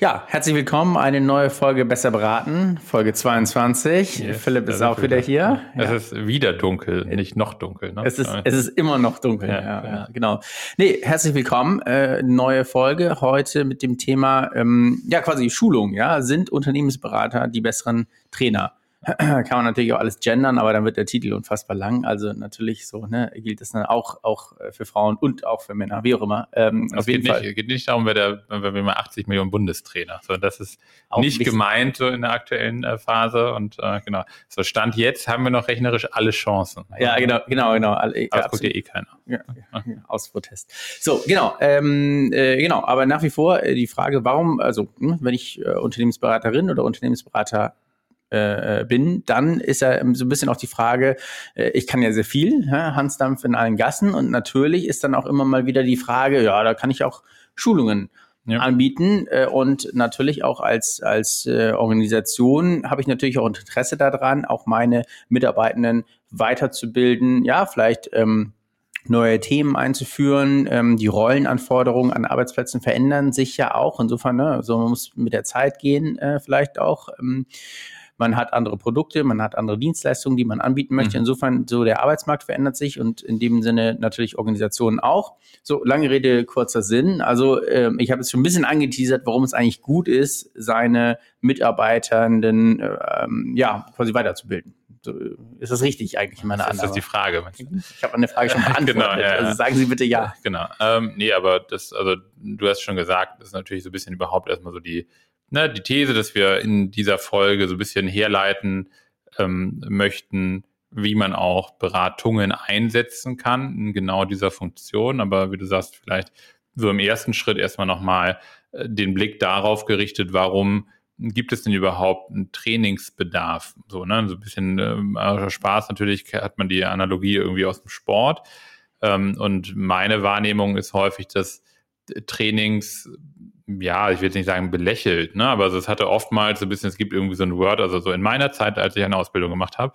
Ja, herzlich willkommen. Eine neue Folge Besser beraten, Folge 22. Yes, Philipp ist auch wieder hier. Es ja. ist wieder dunkel, nicht noch dunkel. Ne? Es, ist, es ist immer noch dunkel, ja, ja, ja. genau. Nee, herzlich willkommen. Äh, neue Folge heute mit dem Thema, ähm, ja, quasi Schulung. Ja, sind Unternehmensberater die besseren Trainer? kann man natürlich auch alles gendern, aber dann wird der Titel unfassbar lang. Also natürlich so, ne, gilt das dann auch, auch äh, für Frauen und auch für Männer, wie auch immer. Ähm, auf jeden geht Fall. Nicht, geht nicht darum, wer der, wer wir mal 80 Millionen Bundestrainer, sondern das ist auch nicht wichtig. gemeint so in der aktuellen äh, Phase. Und äh, genau, so Stand jetzt haben wir noch rechnerisch alle Chancen. Ja, genau, genau, genau. Alle, aber guckt ja eh keiner. Ja, ja, aus Protest. So, genau, ähm, äh, genau, aber nach wie vor äh, die Frage, warum, also hm, wenn ich äh, Unternehmensberaterin oder Unternehmensberater äh, äh, bin, dann ist ja so ein bisschen auch die Frage, äh, ich kann ja sehr viel, ja, Hansdampf in allen Gassen und natürlich ist dann auch immer mal wieder die Frage, ja, da kann ich auch Schulungen ja. anbieten äh, und natürlich auch als als äh, Organisation habe ich natürlich auch Interesse daran, auch meine Mitarbeitenden weiterzubilden, ja, vielleicht ähm, neue Themen einzuführen. Ähm, die Rollenanforderungen an Arbeitsplätzen verändern sich ja auch. Insofern, ne, so man muss mit der Zeit gehen, äh, vielleicht auch. Ähm, man hat andere Produkte, man hat andere Dienstleistungen, die man anbieten möchte. Mhm. Insofern, so der Arbeitsmarkt verändert sich und in dem Sinne natürlich Organisationen auch. So, lange Rede, kurzer Sinn. Also ähm, ich habe es schon ein bisschen angeteasert, warum es eigentlich gut ist, seine Mitarbeitenden ähm, ja quasi weiterzubilden. So, ist das richtig eigentlich in meiner Annahme? Das ist die Frage. Ich habe eine Frage schon beantwortet. genau, ja, also sagen Sie bitte ja. Genau. Ähm, nee, aber das, also du hast schon gesagt, das ist natürlich so ein bisschen überhaupt erstmal so die ne, die These, dass wir in dieser Folge so ein bisschen herleiten ähm, möchten, wie man auch Beratungen einsetzen kann in genau dieser Funktion. Aber wie du sagst, vielleicht so im ersten Schritt erstmal nochmal äh, den Blick darauf gerichtet, warum gibt es denn überhaupt einen Trainingsbedarf? So, ne, so ein bisschen äh, Spaß natürlich hat man die Analogie irgendwie aus dem Sport. Ähm, und meine Wahrnehmung ist häufig, dass Trainings ja, ich will nicht sagen belächelt, ne, aber es hatte oftmals so ein bisschen, es gibt irgendwie so ein Word, also so in meiner Zeit, als ich eine Ausbildung gemacht habe,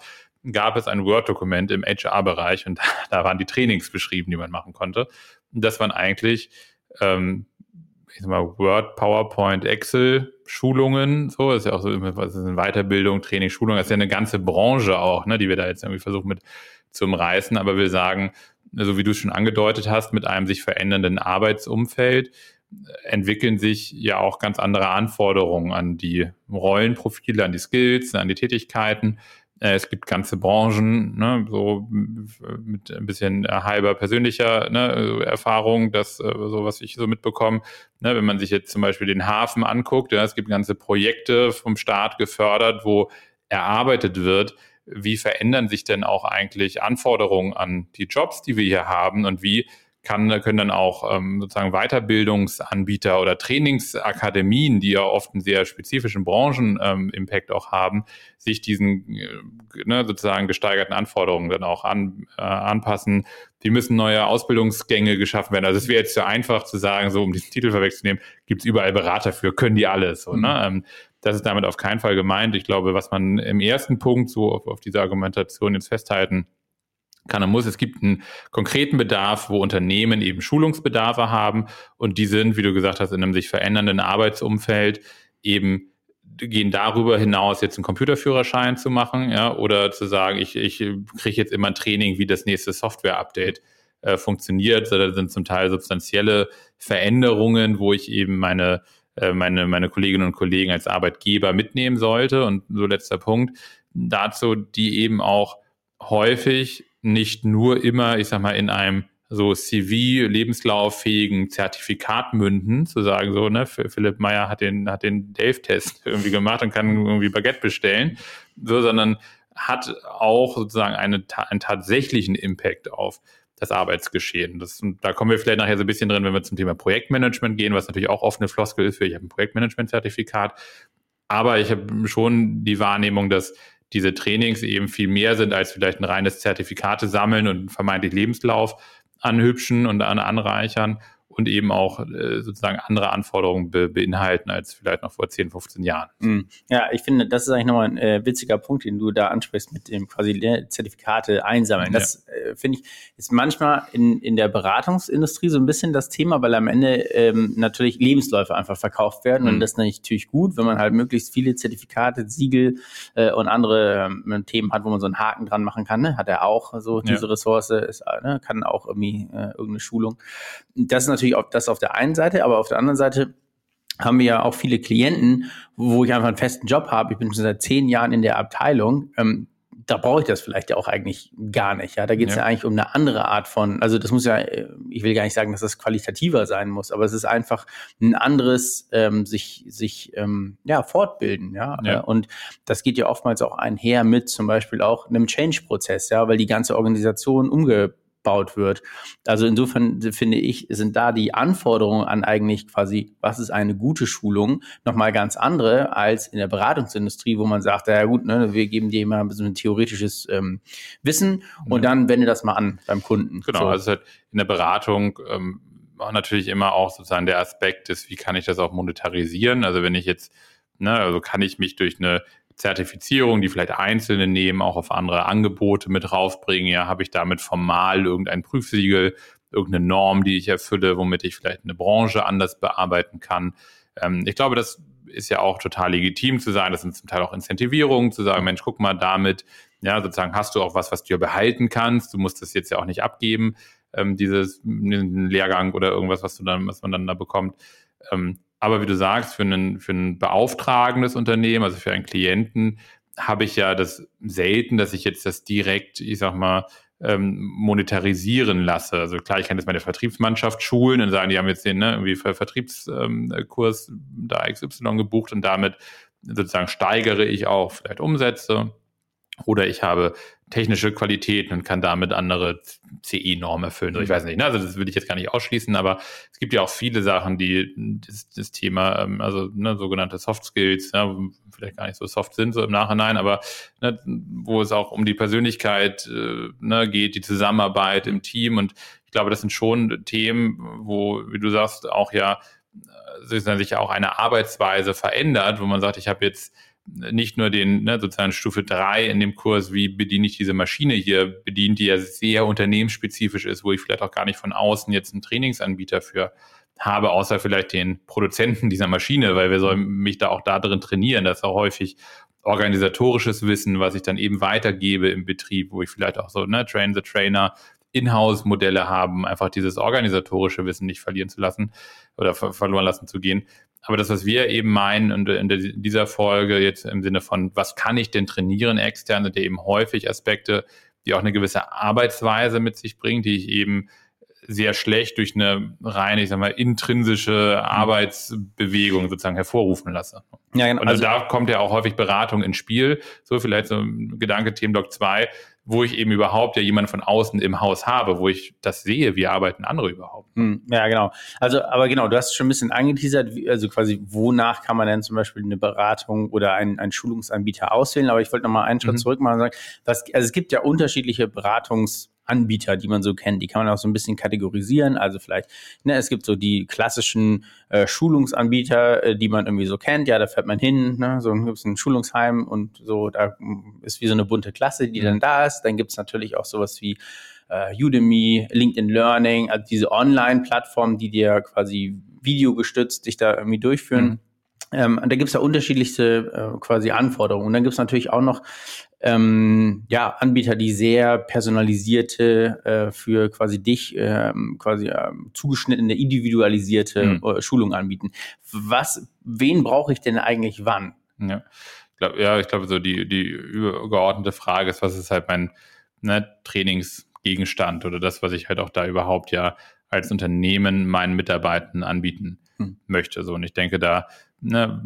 gab es ein Word-Dokument im HR-Bereich und da waren die Trainings beschrieben, die man machen konnte. Und das waren eigentlich, ähm, ich sag mal, Word, PowerPoint, Excel, Schulungen, so, das ist ja auch so, was ist eine Weiterbildung, Training, Schulung, das ist ja eine ganze Branche auch, ne, die wir da jetzt irgendwie versuchen mit zu umreißen, aber wir sagen, so wie du es schon angedeutet hast, mit einem sich verändernden Arbeitsumfeld, entwickeln sich ja auch ganz andere Anforderungen an die Rollenprofile, an die Skills, an die Tätigkeiten. Äh, es gibt ganze Branchen, ne, so mit ein bisschen halber persönlicher ne, Erfahrung, das äh, so was ich so mitbekomme. Ne, wenn man sich jetzt zum Beispiel den Hafen anguckt, ja, es gibt ganze Projekte vom Staat gefördert, wo erarbeitet wird, wie verändern sich denn auch eigentlich Anforderungen an die Jobs, die wir hier haben und wie kann, können dann auch ähm, sozusagen Weiterbildungsanbieter oder Trainingsakademien, die ja oft einen sehr spezifischen Branchen-Impact ähm, auch haben, sich diesen äh, ne, sozusagen gesteigerten Anforderungen dann auch an, äh, anpassen. Die müssen neue Ausbildungsgänge geschaffen werden. Also es wäre jetzt zu einfach zu sagen, so um diesen Titel vorwegzunehmen, gibt es überall Berater für, können die alles. So, ne? mhm. ne? ähm, das ist damit auf keinen Fall gemeint. Ich glaube, was man im ersten Punkt so auf, auf diese Argumentation jetzt festhalten kann und muss. Es gibt einen konkreten Bedarf, wo Unternehmen eben Schulungsbedarfe haben und die sind, wie du gesagt hast, in einem sich verändernden Arbeitsumfeld eben gehen darüber hinaus, jetzt einen Computerführerschein zu machen, ja, oder zu sagen, ich, ich kriege jetzt immer ein Training, wie das nächste Software-Update äh, funktioniert. Da sind zum Teil substanzielle Veränderungen, wo ich eben meine, äh, meine, meine Kolleginnen und Kollegen als Arbeitgeber mitnehmen sollte. Und so letzter Punkt dazu, die eben auch häufig nicht nur immer, ich sag mal, in einem so CV, lebenslauffähigen Zertifikat münden, zu sagen, so, ne, Philipp Meyer hat den, hat den Dave-Test irgendwie gemacht und kann irgendwie Baguette bestellen, so, sondern hat auch sozusagen eine, einen tatsächlichen Impact auf das Arbeitsgeschehen. Das, da kommen wir vielleicht nachher so ein bisschen drin, wenn wir zum Thema Projektmanagement gehen, was natürlich auch oft eine Floskel ist für, ich habe ein Projektmanagement-Zertifikat. Aber ich habe schon die Wahrnehmung, dass diese Trainings eben viel mehr sind als vielleicht ein reines Zertifikate sammeln und vermeintlich Lebenslauf anhübschen und an anreichern. Und eben auch äh, sozusagen andere Anforderungen be beinhalten als vielleicht noch vor 10, 15 Jahren. Mhm. Ja, ich finde, das ist eigentlich nochmal ein äh, witziger Punkt, den du da ansprichst mit dem quasi Zertifikate einsammeln. Das ja. äh, finde ich ist manchmal in, in der Beratungsindustrie so ein bisschen das Thema, weil am Ende ähm, natürlich Lebensläufe einfach verkauft werden mhm. und das ist natürlich gut, wenn man halt möglichst viele Zertifikate, Siegel äh, und andere ähm, Themen hat, wo man so einen Haken dran machen kann. Ne? Hat er auch so diese ja. Ressource, ist, ne? kann auch irgendwie äh, irgendeine Schulung. Das ist natürlich auch das auf der einen Seite, aber auf der anderen Seite haben wir ja auch viele Klienten, wo ich einfach einen festen Job habe. Ich bin schon seit zehn Jahren in der Abteilung. Ähm, da brauche ich das vielleicht ja auch eigentlich gar nicht. Ja, da geht es ja. ja. eigentlich um eine andere Art von, also das muss ja, äh, ich will gar nicht sagen, dass das qualitativer sein muss, aber es ist einfach ein anderes ähm, sich sich ähm, ja fortbilden. Ja? ja, und das geht ja oftmals auch einher mit zum Beispiel auch einem Change-Prozess, ja, weil die ganze Organisation umge aufgebaut wird. Also insofern finde ich, sind da die Anforderungen an eigentlich quasi, was ist eine gute Schulung, nochmal ganz andere als in der Beratungsindustrie, wo man sagt, ja gut, ne, wir geben dir immer ein bisschen theoretisches ähm, Wissen und ja. dann wende das mal an beim Kunden. Genau, so. also halt in der Beratung ähm, natürlich immer auch sozusagen der Aspekt ist, wie kann ich das auch monetarisieren? Also wenn ich jetzt, ne, also kann ich mich durch eine Zertifizierung, die vielleicht Einzelne nehmen, auch auf andere Angebote mit raufbringen. Ja, habe ich damit formal irgendein Prüfsiegel, irgendeine Norm, die ich erfülle, womit ich vielleicht eine Branche anders bearbeiten kann. Ähm, ich glaube, das ist ja auch total legitim zu sagen. Das sind zum Teil auch Incentivierungen, zu sagen, Mensch, guck mal, damit, ja, sozusagen hast du auch was, was du behalten kannst. Du musst das jetzt ja auch nicht abgeben, ähm, dieses Lehrgang oder irgendwas, was du dann, was man dann da bekommt. Ähm, aber wie du sagst, für, einen, für ein beauftragendes Unternehmen, also für einen Klienten, habe ich ja das selten, dass ich jetzt das direkt, ich sag mal, ähm, monetarisieren lasse. Also klar, ich kann jetzt meine Vertriebsmannschaft schulen und sagen, die haben jetzt den ne, irgendwie Vertriebskurs ähm, da XY gebucht und damit sozusagen steigere ich auch vielleicht Umsätze. Oder ich habe technische Qualitäten und kann damit andere CE-Normen erfüllen. ich mhm. weiß nicht, ne? also das will ich jetzt gar nicht ausschließen, aber es gibt ja auch viele Sachen, die das, das Thema, ähm, also ne, sogenannte Soft Skills, ja, vielleicht gar nicht so soft sind so im Nachhinein, aber ne, wo es auch um die Persönlichkeit äh, ne, geht, die Zusammenarbeit im Team und ich glaube, das sind schon Themen, wo, wie du sagst, auch ja äh, sich ja auch eine Arbeitsweise verändert, wo man sagt, ich habe jetzt nicht nur den ne, sozusagen Stufe 3 in dem Kurs, wie bediene ich diese Maschine hier bedient, die ja sehr unternehmensspezifisch ist, wo ich vielleicht auch gar nicht von außen jetzt einen Trainingsanbieter für habe, außer vielleicht den Produzenten dieser Maschine, weil wir sollen mich da auch da drin trainieren. Das ist auch häufig organisatorisches Wissen, was ich dann eben weitergebe im Betrieb, wo ich vielleicht auch so, ne, Train the Trainer, Inhouse-Modelle haben, einfach dieses organisatorische Wissen nicht verlieren zu lassen oder ver verloren lassen zu gehen. Aber das, was wir eben meinen und in dieser Folge jetzt im Sinne von, was kann ich denn trainieren extern, sind ja eben häufig Aspekte, die auch eine gewisse Arbeitsweise mit sich bringen, die ich eben sehr schlecht durch eine reine, ich sag mal, intrinsische Arbeitsbewegung sozusagen hervorrufen lasse. Ja, genau. Und also, da kommt ja auch häufig Beratung ins Spiel. So vielleicht so ein Gedanke Themenblock 2 wo ich eben überhaupt ja jemanden von außen im Haus habe, wo ich das sehe, wie arbeiten andere überhaupt. Hm, ja, genau. Also, aber genau, du hast schon ein bisschen angeteasert, also quasi, wonach kann man denn zum Beispiel eine Beratung oder einen, einen Schulungsanbieter auswählen? Aber ich wollte noch mal einen Schritt mhm. zurück machen und sagen, was, also es gibt ja unterschiedliche Beratungs- Anbieter, die man so kennt. Die kann man auch so ein bisschen kategorisieren. Also vielleicht, ne, es gibt so die klassischen äh, Schulungsanbieter, äh, die man irgendwie so kennt. Ja, da fährt man hin, ne, so gibt es ein Schulungsheim und so, da ist wie so eine bunte Klasse, die dann da ist. Dann gibt es natürlich auch sowas wie äh, Udemy, LinkedIn Learning, also diese Online-Plattformen, die dir quasi videogestützt dich da irgendwie durchführen. Mhm. Ähm, da gibt es ja unterschiedlichste äh, quasi Anforderungen. Und dann gibt es natürlich auch noch ähm, ja, Anbieter, die sehr personalisierte äh, für quasi dich ähm, quasi äh, zugeschnittene, individualisierte mhm. äh, Schulung anbieten. Was, wen brauche ich denn eigentlich wann? Ja, ich glaube, ja, ich glaube, so die, die übergeordnete Frage ist, was ist halt mein ne, Trainingsgegenstand oder das, was ich halt auch da überhaupt ja als Unternehmen meinen Mitarbeitern anbieten hm. möchte. So, und ich denke, da ne,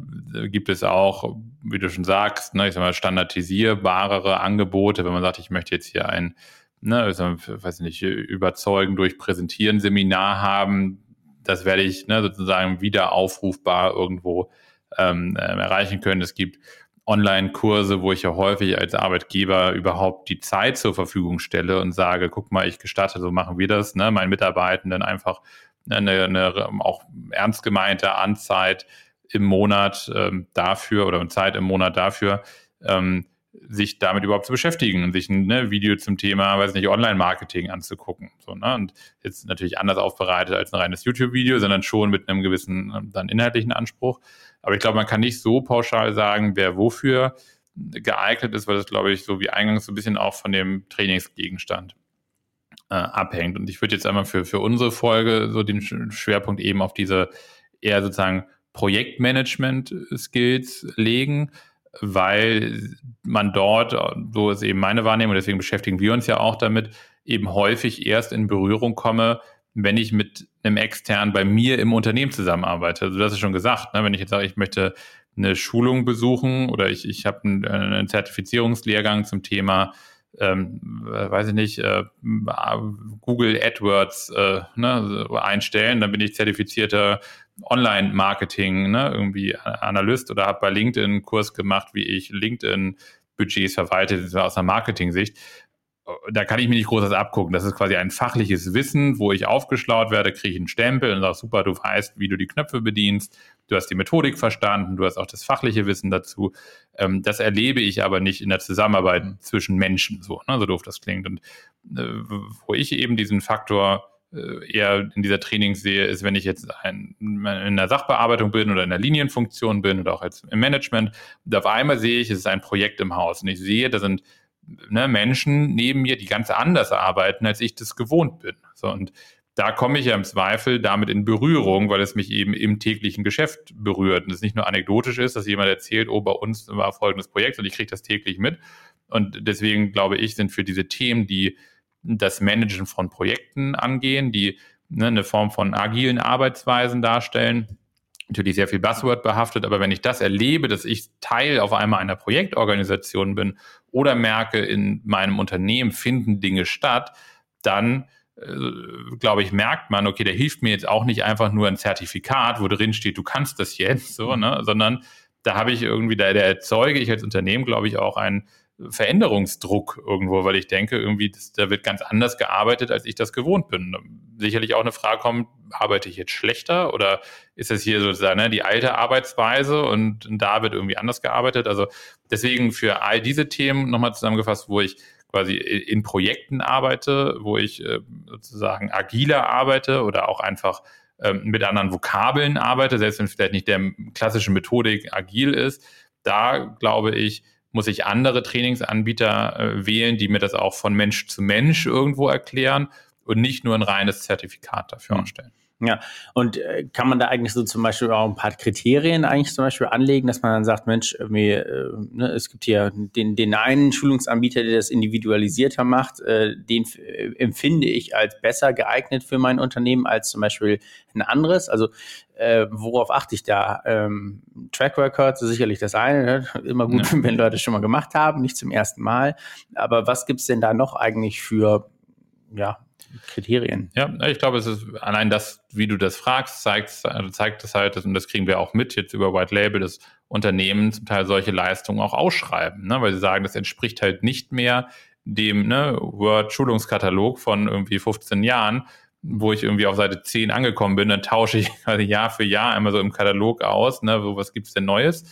gibt es auch, wie du schon sagst, ne, ich sag mal, standardisierbarere Angebote, wenn man sagt, ich möchte jetzt hier ein, ne, ich weiß nicht, überzeugen durch Präsentieren Seminar haben, das werde ich ne, sozusagen wieder aufrufbar irgendwo ähm, ähm, erreichen können. Es gibt Online-Kurse, wo ich ja häufig als Arbeitgeber überhaupt die Zeit zur Verfügung stelle und sage, guck mal, ich gestatte, so machen wir das, ne, meinen Mitarbeitenden einfach eine, eine auch ernst gemeinte Anzeit im Monat ähm, dafür oder Zeit im Monat dafür, ähm, sich damit überhaupt zu beschäftigen und sich ein ne, Video zum Thema, weiß nicht, Online-Marketing anzugucken. So, ne? Und jetzt natürlich anders aufbereitet als ein reines YouTube-Video, sondern schon mit einem gewissen ähm, dann inhaltlichen Anspruch. Aber ich glaube, man kann nicht so pauschal sagen, wer wofür geeignet ist, weil das, glaube ich, so wie eingangs so ein bisschen auch von dem Trainingsgegenstand äh, abhängt. Und ich würde jetzt einmal für, für unsere Folge so den Schwerpunkt eben auf diese eher sozusagen Projektmanagement-Skills legen, weil man dort, so ist eben meine Wahrnehmung, deswegen beschäftigen wir uns ja auch damit, eben häufig erst in Berührung komme, wenn ich mit einem externen bei mir im Unternehmen zusammenarbeite. Also das ist schon gesagt, ne? wenn ich jetzt sage, ich möchte eine Schulung besuchen oder ich, ich habe einen, einen Zertifizierungslehrgang zum Thema ähm, weiß ich nicht, äh, Google AdWords äh, ne, einstellen, dann bin ich zertifizierter Online-Marketing, ne, irgendwie Analyst oder habe bei LinkedIn einen Kurs gemacht, wie ich LinkedIn-Budgets verwalte, aus einer Marketing-Sicht da kann ich mir nicht groß was abgucken. Das ist quasi ein fachliches Wissen, wo ich aufgeschlaut werde, kriege ich einen Stempel und sage, super, du weißt, wie du die Knöpfe bedienst, du hast die Methodik verstanden, du hast auch das fachliche Wissen dazu. Ähm, das erlebe ich aber nicht in der Zusammenarbeit mhm. zwischen Menschen, so, ne, so doof das klingt. Und äh, wo ich eben diesen Faktor äh, eher in dieser Training sehe, ist, wenn ich jetzt ein, in der Sachbearbeitung bin oder in der Linienfunktion bin oder auch als im Management, und auf einmal sehe ich, es ist ein Projekt im Haus und ich sehe, da sind ne, Menschen neben mir, die ganz anders arbeiten, als ich das gewohnt bin. So, und da komme ich ja im Zweifel damit in Berührung, weil es mich eben im täglichen Geschäft berührt. Und es nicht nur anekdotisch ist, dass jemand erzählt, oh, bei uns war folgendes Projekt und ich kriege das täglich mit. Und deswegen glaube ich, sind für diese Themen, die das Managen von Projekten angehen, die ne, eine Form von agilen Arbeitsweisen darstellen, natürlich sehr viel Buzzword behaftet, aber wenn ich das erlebe, dass ich Teil auf einmal einer Projektorganisation bin oder merke, in meinem Unternehmen finden Dinge statt, dann glaube ich, merkt man, okay, der hilft mir jetzt auch nicht einfach nur ein Zertifikat, wo drin steht, du kannst das jetzt, so, ne, sondern da habe ich irgendwie, da, da erzeuge ich als Unternehmen, glaube ich, auch einen Veränderungsdruck irgendwo, weil ich denke, irgendwie, das, da wird ganz anders gearbeitet, als ich das gewohnt bin. Sicherlich auch eine Frage kommt, arbeite ich jetzt schlechter oder ist das hier sozusagen ne, die alte Arbeitsweise und da wird irgendwie anders gearbeitet? Also deswegen für all diese Themen nochmal zusammengefasst, wo ich quasi in Projekten arbeite, wo ich äh, sozusagen agiler arbeite oder auch einfach ähm, mit anderen Vokabeln arbeite, selbst wenn es vielleicht nicht der klassischen Methodik agil ist, da glaube ich, muss ich andere Trainingsanbieter äh, wählen, die mir das auch von Mensch zu Mensch irgendwo erklären und nicht nur ein reines Zertifikat dafür mhm. Ja, und äh, kann man da eigentlich so zum Beispiel auch ein paar Kriterien eigentlich zum Beispiel anlegen, dass man dann sagt, Mensch, äh, ne, es gibt hier den, den einen Schulungsanbieter, der das individualisierter macht, äh, den äh, empfinde ich als besser geeignet für mein Unternehmen als zum Beispiel ein anderes. Also äh, worauf achte ich da? Ähm, Track Record ist sicherlich das eine, ne? immer gut, ja. wenn Leute schon mal gemacht haben, nicht zum ersten Mal. Aber was gibt's denn da noch eigentlich für ja, Kriterien. Ja, ich glaube, es ist allein das, wie du das fragst, zeigt, zeigt es halt, und das kriegen wir auch mit jetzt über White Label, dass Unternehmen zum Teil solche Leistungen auch ausschreiben, ne? weil sie sagen, das entspricht halt nicht mehr dem ne, Word-Schulungskatalog von irgendwie 15 Jahren, wo ich irgendwie auf Seite 10 angekommen bin, dann tausche ich quasi Jahr für Jahr einmal so im Katalog aus, ne, wo was gibt's denn Neues,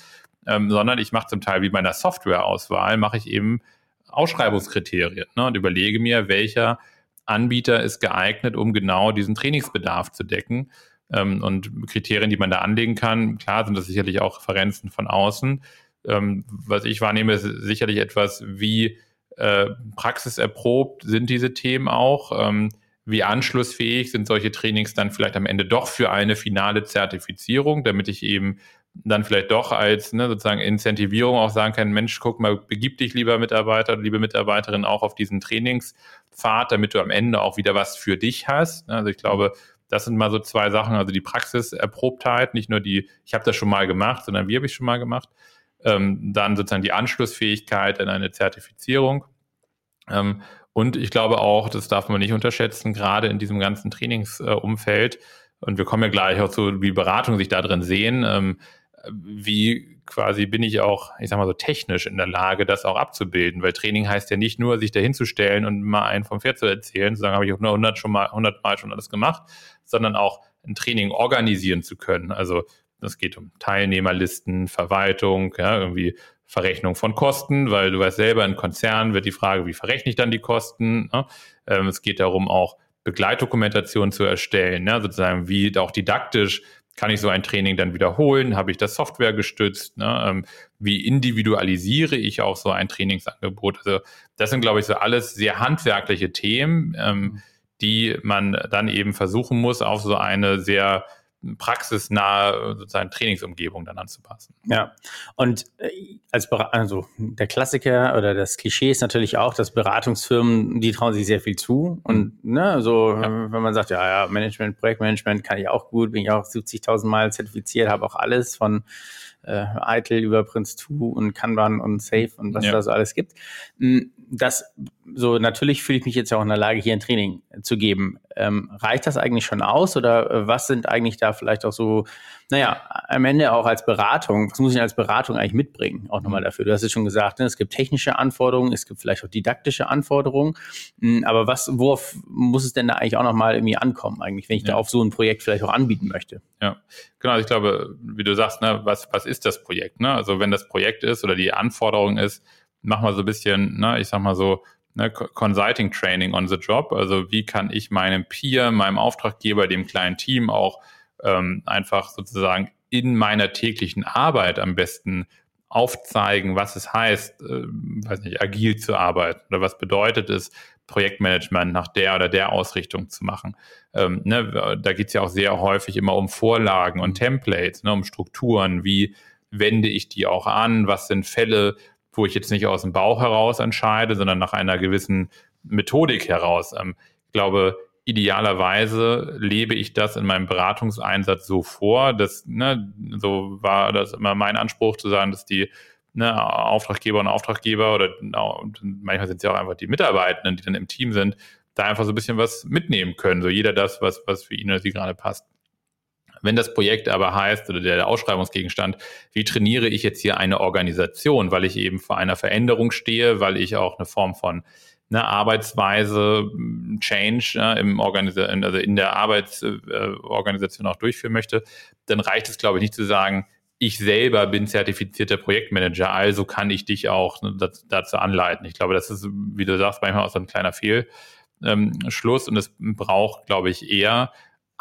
ähm, sondern ich mache zum Teil wie bei einer Softwareauswahl, mache ich eben Ausschreibungskriterien ne, und überlege mir, welcher Anbieter ist geeignet, um genau diesen Trainingsbedarf zu decken. Ähm, und Kriterien, die man da anlegen kann, klar sind das sicherlich auch Referenzen von außen. Ähm, was ich wahrnehme, ist sicherlich etwas, wie äh, praxiserprobt sind diese Themen auch. Ähm, wie anschlussfähig sind solche Trainings dann vielleicht am Ende doch für eine finale Zertifizierung, damit ich eben dann vielleicht doch als ne, sozusagen Incentivierung auch sagen kann, Mensch, guck mal, begib dich lieber Mitarbeiter, liebe Mitarbeiterin auch auf diesen Trainingspfad, damit du am Ende auch wieder was für dich hast. Also ich glaube, das sind mal so zwei Sachen, also die Praxiserprobtheit, nicht nur die, ich habe das schon mal gemacht, sondern wie habe ich schon mal gemacht. Ähm, dann sozusagen die Anschlussfähigkeit in eine Zertifizierung. Ähm, und ich glaube auch, das darf man nicht unterschätzen, gerade in diesem ganzen Trainingsumfeld, äh, und wir kommen ja gleich auch zu, wie Beratungen sich da drin sehen, ähm, wie quasi bin ich auch, ich sag mal so technisch in der Lage, das auch abzubilden, weil Training heißt ja nicht nur, sich dahin zu stellen und mal einen vom Pferd zu erzählen, zu sagen, habe ich auch nur 100 schon mal, 100 Mal schon alles gemacht, sondern auch ein Training organisieren zu können. Also es geht um Teilnehmerlisten, Verwaltung, ja, irgendwie Verrechnung von Kosten, weil du weißt selber, in Konzernen wird die Frage, wie verrechne ich dann die Kosten? Ne? Ähm, es geht darum, auch Begleitdokumentation zu erstellen, ne? sozusagen wie auch didaktisch kann ich so ein Training dann wiederholen? Habe ich das Software gestützt? Ne? Ähm, wie individualisiere ich auch so ein Trainingsangebot? Also das sind, glaube ich, so alles sehr handwerkliche Themen, ähm, die man dann eben versuchen muss, auf so eine sehr praxisnahe sozusagen Trainingsumgebung dann anzupassen. Ja, und äh, als also der Klassiker oder das Klischee ist natürlich auch, dass Beratungsfirmen, die trauen sich sehr viel zu und mhm. ne, so ja. wenn man sagt, ja, ja, Management, Projektmanagement kann ich auch gut, bin ich auch 70.000 Mal zertifiziert, habe auch alles von äh, Eitel über Prince 2 und Kanban und Safe und was ja. da so alles gibt. Das so natürlich fühle ich mich jetzt ja auch in der Lage, hier ein Training zu geben. Ähm, reicht das eigentlich schon aus oder äh, was sind eigentlich da vielleicht auch so, naja, am Ende auch als Beratung, was muss ich als Beratung eigentlich mitbringen, auch nochmal mhm. dafür? Du hast es schon gesagt, ne? es gibt technische Anforderungen, es gibt vielleicht auch didaktische Anforderungen, hm, aber was, worauf muss es denn da eigentlich auch nochmal irgendwie ankommen, eigentlich, wenn ich ja. da auf so ein Projekt vielleicht auch anbieten möchte? Ja, genau, ich glaube, wie du sagst, ne, was, was ist das Projekt? Ne? Also wenn das Projekt ist oder die Anforderung ist, mach mal so ein bisschen, ne, ich sag mal so, ne, Consulting Training on the Job. Also wie kann ich meinem Peer, meinem Auftraggeber, dem kleinen Team auch ähm, einfach sozusagen in meiner täglichen Arbeit am besten aufzeigen, was es heißt, äh, weiß nicht, agil zu arbeiten oder was bedeutet es, Projektmanagement nach der oder der Ausrichtung zu machen. Ähm, ne, da geht es ja auch sehr häufig immer um Vorlagen und Templates, ne, um Strukturen, wie wende ich die auch an, was sind Fälle, wo ich jetzt nicht aus dem Bauch heraus entscheide, sondern nach einer gewissen Methodik heraus. Ähm, ich glaube, idealerweise lebe ich das in meinem Beratungseinsatz so vor, dass, ne, so war das immer mein Anspruch zu sagen, dass die ne, Auftraggeber und Auftraggeber oder manchmal sind es ja auch einfach die Mitarbeitenden, die dann im Team sind, da einfach so ein bisschen was mitnehmen können. So jeder das, was, was für ihn oder sie gerade passt. Wenn das Projekt aber heißt oder der Ausschreibungsgegenstand, wie trainiere ich jetzt hier eine Organisation, weil ich eben vor einer Veränderung stehe, weil ich auch eine Form von eine Arbeitsweise Change ja, im Organisa also in der Arbeitsorganisation auch durchführen möchte, dann reicht es, glaube ich, nicht zu sagen, ich selber bin zertifizierter Projektmanager, also kann ich dich auch ne, dazu anleiten. Ich glaube, das ist, wie du sagst, manchmal auch so ein kleiner Fehlschluss und es braucht, glaube ich, eher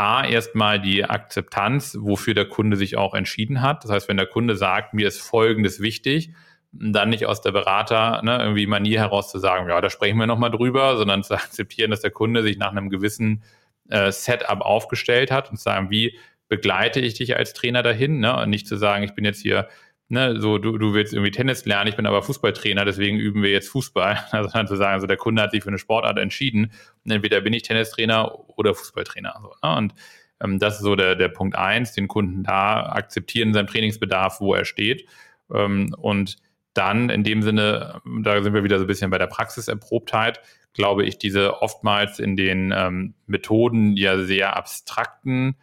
A, erstmal die Akzeptanz, wofür der Kunde sich auch entschieden hat. Das heißt, wenn der Kunde sagt, mir ist Folgendes wichtig, dann nicht aus der Berater ne, irgendwie Manier heraus zu sagen, ja, da sprechen wir nochmal drüber, sondern zu akzeptieren, dass der Kunde sich nach einem gewissen äh, Setup aufgestellt hat und zu sagen, wie begleite ich dich als Trainer dahin, ne? Und nicht zu sagen, ich bin jetzt hier ne, so du, du willst irgendwie Tennis lernen, ich bin aber Fußballtrainer, deswegen üben wir jetzt Fußball. Also dann zu sagen, also der Kunde hat sich für eine Sportart entschieden, und entweder bin ich Tennistrainer oder Fußballtrainer. So, ne? Und ähm, das ist so der, der Punkt eins, den Kunden da akzeptieren, seinen Trainingsbedarf, wo er steht. Ähm, und dann in dem Sinne, da sind wir wieder so ein bisschen bei der Praxiserprobtheit, glaube ich, diese oftmals in den ähm, Methoden ja sehr abstrakten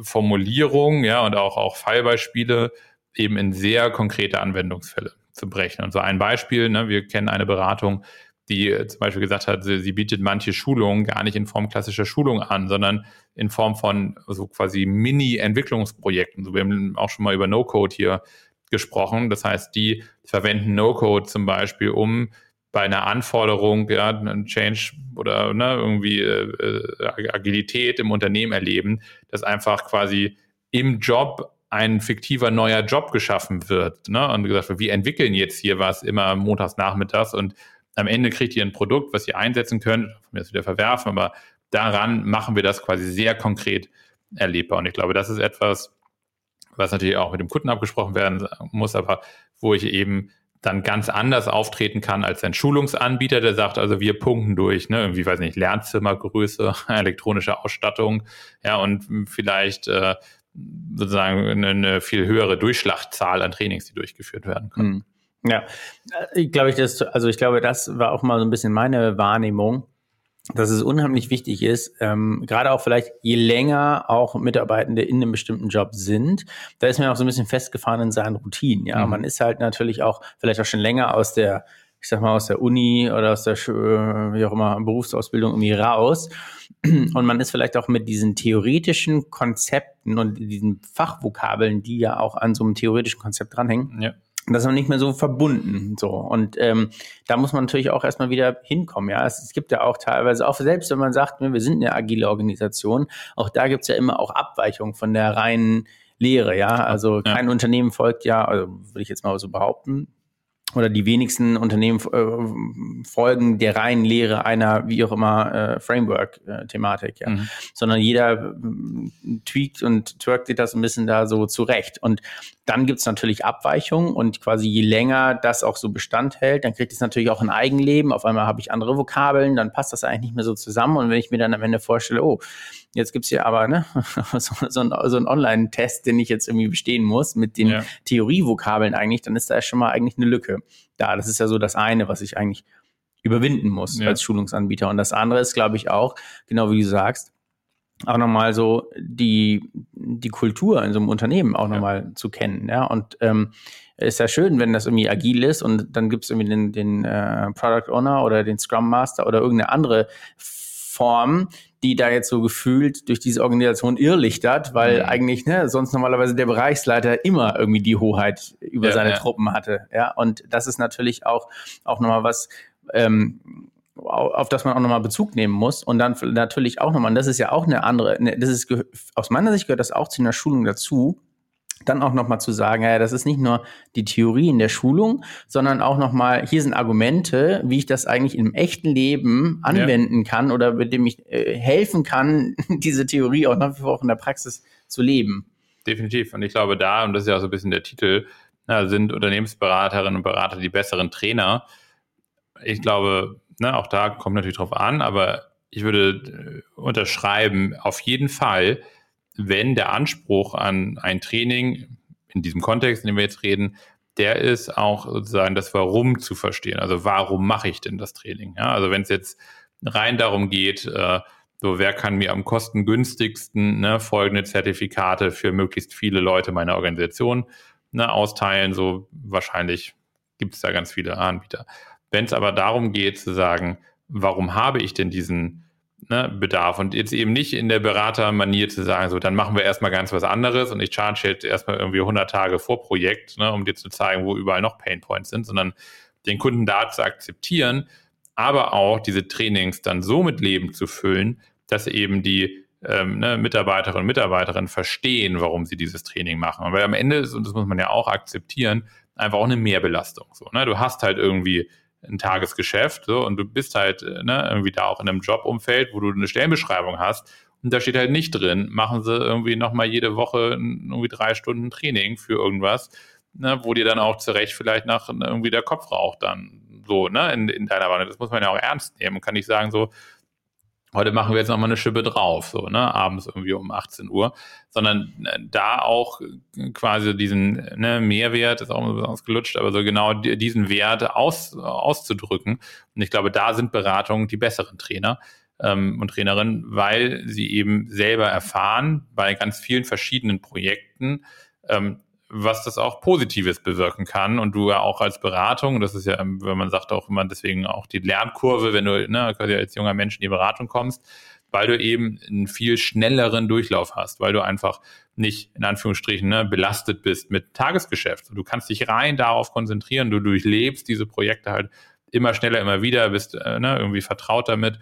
Formulierungen, ja, und auch, auch Fallbeispiele eben in sehr konkrete Anwendungsfälle zu brechen. Und so ein Beispiel, ne, wir kennen eine Beratung, die zum Beispiel gesagt hat, sie, sie, bietet manche Schulungen gar nicht in Form klassischer Schulung an, sondern in Form von so quasi Mini-Entwicklungsprojekten. So, wir haben auch schon mal über No-Code hier gesprochen. Das heißt, die verwenden No-Code zum Beispiel, um bei einer Anforderung, ja, ein Change oder ne, irgendwie äh, Agilität im Unternehmen erleben, dass einfach quasi im Job ein fiktiver neuer Job geschaffen wird. Ne? Und gesagt wir entwickeln jetzt hier was immer montags nachmittags und am Ende kriegt ihr ein Produkt, was ihr einsetzen könnt, von mir wieder verwerfen, aber daran machen wir das quasi sehr konkret erlebbar. Und ich glaube, das ist etwas, was natürlich auch mit dem Kunden abgesprochen werden muss, aber wo ich eben dann ganz anders auftreten kann als ein Schulungsanbieter, der sagt, also wir punkten durch, ne, irgendwie, weiß nicht, Lernzimmergröße, elektronische Ausstattung, ja, und vielleicht äh, sozusagen eine, eine viel höhere Durchschlachtzahl an Trainings, die durchgeführt werden können. Hm. Ja, ich glaube, ich das, also ich glaube, das war auch mal so ein bisschen meine Wahrnehmung, dass es unheimlich wichtig ist, ähm, gerade auch vielleicht je länger auch Mitarbeitende in einem bestimmten Job sind, da ist man auch so ein bisschen festgefahren in seinen Routinen. Ja, mhm. man ist halt natürlich auch vielleicht auch schon länger aus der, ich sag mal aus der Uni oder aus der wie auch immer Berufsausbildung irgendwie raus und man ist vielleicht auch mit diesen theoretischen Konzepten und diesen Fachvokabeln, die ja auch an so einem theoretischen Konzept dranhängen. Ja das ist noch nicht mehr so verbunden. So. Und ähm, da muss man natürlich auch erstmal wieder hinkommen. Ja, es, es, gibt ja auch teilweise, auch selbst wenn man sagt, wir sind eine agile Organisation, auch da gibt es ja immer auch Abweichungen von der reinen Lehre, ja. Also kein ja. Unternehmen folgt ja, also würde ich jetzt mal so behaupten, oder die wenigsten Unternehmen äh, folgen der reinen Lehre einer, wie auch immer, äh, Framework-Thematik, ja. Mhm. Sondern jeder äh, tweakt und twerkt sich das ein bisschen da so zurecht. Und dann gibt's natürlich Abweichungen und quasi je länger das auch so Bestand hält, dann kriegt es natürlich auch ein Eigenleben. Auf einmal habe ich andere Vokabeln, dann passt das eigentlich nicht mehr so zusammen. Und wenn ich mir dann am Ende vorstelle, oh, jetzt gibt's hier aber ne, so, so ein, so Online-Test, den ich jetzt irgendwie bestehen muss mit den ja. Theorievokabeln eigentlich, dann ist da schon mal eigentlich eine Lücke da. Das ist ja so das eine, was ich eigentlich überwinden muss ja. als Schulungsanbieter. Und das andere ist, glaube ich, auch, genau wie du sagst, auch nochmal so die, die Kultur in so einem Unternehmen auch nochmal ja. zu kennen. Ja, und ähm, ist ja schön, wenn das irgendwie agil ist und dann gibt es irgendwie den, den äh, Product Owner oder den Scrum Master oder irgendeine andere Form, die da jetzt so gefühlt durch diese Organisation irrlichtert, weil mhm. eigentlich ne, sonst normalerweise der Bereichsleiter immer irgendwie die Hoheit über ja, seine ja. Truppen hatte. Ja, und das ist natürlich auch, auch nochmal was, ähm, auf das man auch nochmal Bezug nehmen muss. Und dann natürlich auch nochmal, und das ist ja auch eine andere, ne, das ist, aus meiner Sicht gehört das auch zu einer Schulung dazu, dann auch nochmal zu sagen, ja, das ist nicht nur die Theorie in der Schulung, sondern auch nochmal, hier sind Argumente, wie ich das eigentlich im echten Leben anwenden ja. kann oder mit dem ich äh, helfen kann, diese Theorie auch nach wie vor auch in der Praxis zu leben. Definitiv. Und ich glaube, da, und das ist ja auch so ein bisschen der Titel, na, sind Unternehmensberaterinnen und Berater die besseren Trainer. Ich glaube, ne, auch da kommt natürlich drauf an, aber ich würde äh, unterschreiben, auf jeden Fall, wenn der Anspruch an ein Training in diesem Kontext, in dem wir jetzt reden, der ist auch sozusagen das Warum zu verstehen. Also warum mache ich denn das Training? Ja, also wenn es jetzt rein darum geht, äh, so wer kann mir am kostengünstigsten ne, folgende Zertifikate für möglichst viele Leute meiner Organisation ne, austeilen, so wahrscheinlich gibt es da ganz viele Anbieter. Wenn es aber darum geht zu sagen, warum habe ich denn diesen ne, Bedarf und jetzt eben nicht in der Beratermanier zu sagen, so dann machen wir erstmal ganz was anderes und ich charge jetzt erstmal irgendwie 100 Tage vor Projekt, ne, um dir zu zeigen, wo überall noch Painpoints sind, sondern den Kunden da zu akzeptieren, aber auch diese Trainings dann so mit Leben zu füllen, dass eben die ähm, ne, Mitarbeiterinnen und Mitarbeiter verstehen, warum sie dieses Training machen. Weil am Ende ist, und das muss man ja auch akzeptieren, einfach auch eine Mehrbelastung. So, ne? Du hast halt irgendwie ein Tagesgeschäft so, und du bist halt äh, ne, irgendwie da auch in einem Jobumfeld, wo du eine Stellenbeschreibung hast und da steht halt nicht drin, machen sie irgendwie nochmal jede Woche irgendwie drei Stunden Training für irgendwas, ne, wo dir dann auch zurecht vielleicht nach irgendwie der Kopf raucht dann so, ne, in, in deiner Wanne. Das muss man ja auch ernst nehmen und kann nicht sagen so, heute machen wir jetzt nochmal eine Schippe drauf, so, ne, abends irgendwie um 18 Uhr, sondern äh, da auch quasi diesen ne, Mehrwert, ist auch mal besonders gelutscht, aber so genau diesen Wert aus, auszudrücken. Und ich glaube, da sind Beratungen die besseren Trainer ähm, und Trainerinnen, weil sie eben selber erfahren bei ganz vielen verschiedenen Projekten, ähm, was das auch Positives bewirken kann. Und du ja auch als Beratung, das ist ja, wenn man sagt auch immer deswegen auch die Lernkurve, wenn du ne, als junger Mensch in die Beratung kommst, weil du eben einen viel schnelleren Durchlauf hast, weil du einfach nicht in Anführungsstrichen ne, belastet bist mit Tagesgeschäft. Du kannst dich rein darauf konzentrieren, du durchlebst diese Projekte halt immer schneller, immer wieder, bist äh, ne, irgendwie vertraut damit.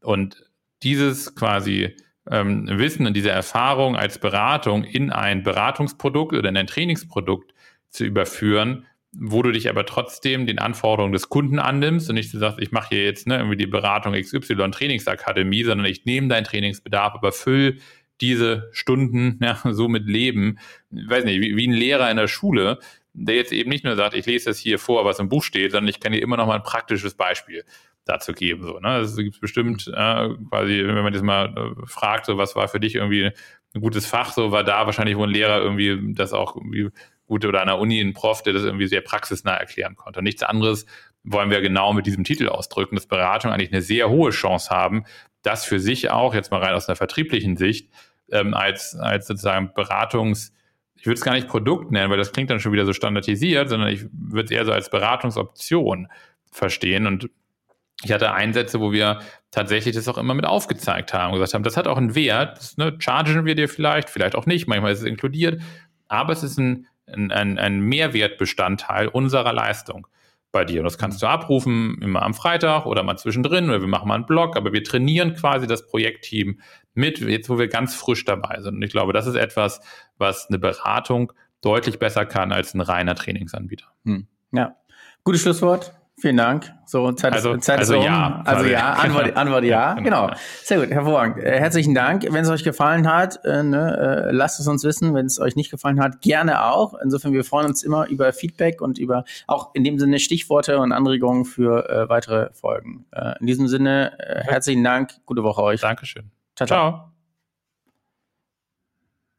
Und dieses quasi ähm, Wissen und diese Erfahrung als Beratung in ein Beratungsprodukt oder in ein Trainingsprodukt zu überführen, wo du dich aber trotzdem den Anforderungen des Kunden annimmst und nicht so sagst, ich mache hier jetzt ne, irgendwie die Beratung XY Trainingsakademie, sondern ich nehme deinen Trainingsbedarf, aber füll diese Stunden ja, so mit Leben, ich weiß nicht, wie, wie ein Lehrer in der Schule, der jetzt eben nicht nur sagt, ich lese das hier vor, was im Buch steht, sondern ich kann dir immer noch mal ein praktisches Beispiel dazu geben. So, ne? Also gibt es bestimmt äh, quasi, wenn man das mal äh, fragt, so, was war für dich irgendwie ein gutes Fach, so war da wahrscheinlich, wo ein Lehrer irgendwie das auch irgendwie gut oder an der Uni ein Prof, der das irgendwie sehr praxisnah erklären konnte. Nichts anderes wollen wir genau mit diesem Titel ausdrücken, dass Beratung eigentlich eine sehr hohe Chance haben, das für sich auch, jetzt mal rein aus einer vertrieblichen Sicht, ähm, als, als sozusagen Beratungs- ich würde es gar nicht Produkt nennen, weil das klingt dann schon wieder so standardisiert, sondern ich würde es eher so als Beratungsoption verstehen. Und ich hatte Einsätze, wo wir tatsächlich das auch immer mit aufgezeigt haben und gesagt haben, das hat auch einen Wert, das, ne, chargen wir dir vielleicht, vielleicht auch nicht, manchmal ist es inkludiert, aber es ist ein, ein, ein Mehrwertbestandteil unserer Leistung bei dir. Und das kannst du abrufen, immer am Freitag oder mal zwischendrin oder wir machen mal einen Blog, aber wir trainieren quasi das Projektteam mit, jetzt wo wir ganz frisch dabei sind. Und ich glaube, das ist etwas, was eine Beratung deutlich besser kann als ein reiner Trainingsanbieter. Hm. Ja, gutes Schlusswort. Vielen Dank. So, Zeit also, ist, Zeit also ist ja. Also ja, Antwort, Antwort ja. Genau. Sehr gut, hervorragend. Äh, herzlichen Dank. Wenn es euch gefallen hat, äh, ne, äh, lasst es uns wissen. Wenn es euch nicht gefallen hat, gerne auch. Insofern, wir freuen uns immer über Feedback und über auch in dem Sinne Stichworte und Anregungen für äh, weitere Folgen. Äh, in diesem Sinne, äh, herzlichen Dank. Gute Woche euch. Dankeschön. ciao. ciao. ciao.